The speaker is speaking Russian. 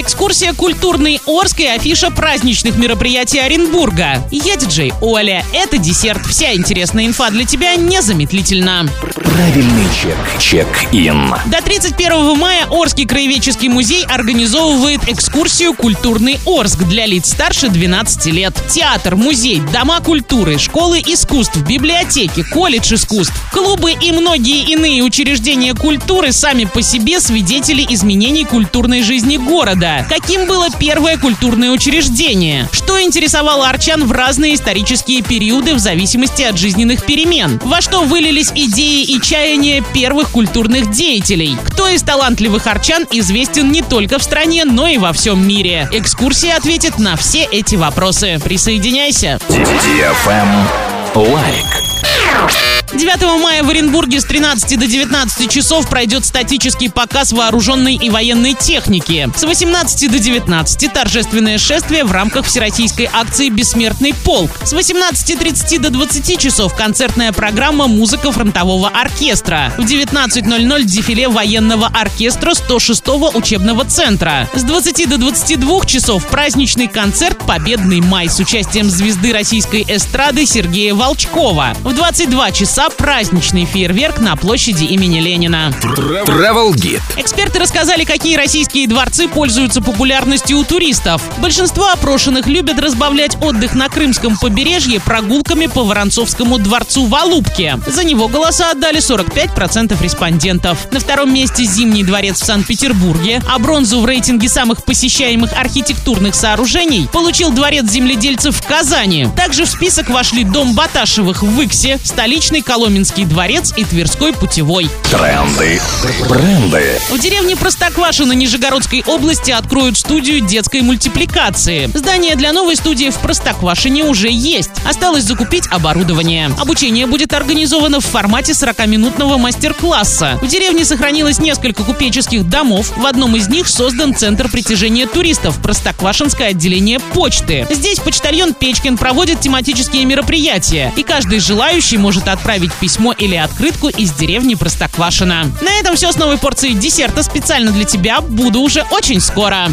Экскурсия «Культурный Орск» и афиша праздничных мероприятий Оренбурга. Я диджей Оля. Это десерт. Вся интересная инфа для тебя незамедлительно. Правильный чек. Чек-ин. До 31 мая Орский краеведческий музей организовывает экскурсию «Культурный Орск» для лиц старше 12 лет. Театр, музей, дома культуры, школы искусств, библиотеки, колледж искусств, клубы и многие иные учреждения культуры сами по себе свидетели изменений культурной жизни города. Каким было первое культурное учреждение? Что интересовало арчан в разные исторические периоды в зависимости от жизненных перемен? Во что вылились идеи и чаяния первых культурных деятелей? Кто из талантливых арчан известен не только в стране, но и во всем мире? Экскурсия ответит на все эти вопросы. Присоединяйся. Лайк. 9 мая в Оренбурге с 13 до 19 часов пройдет статический показ вооруженной и военной техники. С 18 до 19 торжественное шествие в рамках всероссийской акции «Бессмертный полк». С 18.30 до 20 часов концертная программа «Музыка фронтового оркестра». В 19.00 дефиле военного оркестра 106-го учебного центра. С 20 до 22 часов праздничный концерт «Победный май» с участием звезды российской эстрады Сергея Волчкова. В 22 часа праздничный фейерверк на площади имени Ленина. Travel Guide. Эксперты рассказали, какие российские дворцы пользуются популярностью у туристов. Большинство опрошенных любят разбавлять отдых на Крымском побережье прогулками по Воронцовскому дворцу в Алубке. За него голоса отдали 45% респондентов. На втором месте Зимний дворец в Санкт-Петербурге, а бронзу в рейтинге самых посещаемых архитектурных сооружений получил дворец земледельцев в Казани. Также в список вошли дом Баташевых в Иксе, столичный Коломенский дворец и Тверской путевой. Тренды. Бренды. В деревне Простоквашино Нижегородской области откроют студию детской мультипликации. Здание для новой студии в Простоквашине уже есть. Осталось закупить оборудование. Обучение будет организовано в формате 40-минутного мастер-класса. В деревне сохранилось несколько купеческих домов. В одном из них создан центр притяжения туристов – Простоквашинское отделение почты. Здесь почтальон Печкин проводит тематические мероприятия, и каждый желающий может отправить отправить письмо или открытку из деревни Простоквашино. На этом все с новой порцией десерта специально для тебя. Буду уже очень скоро.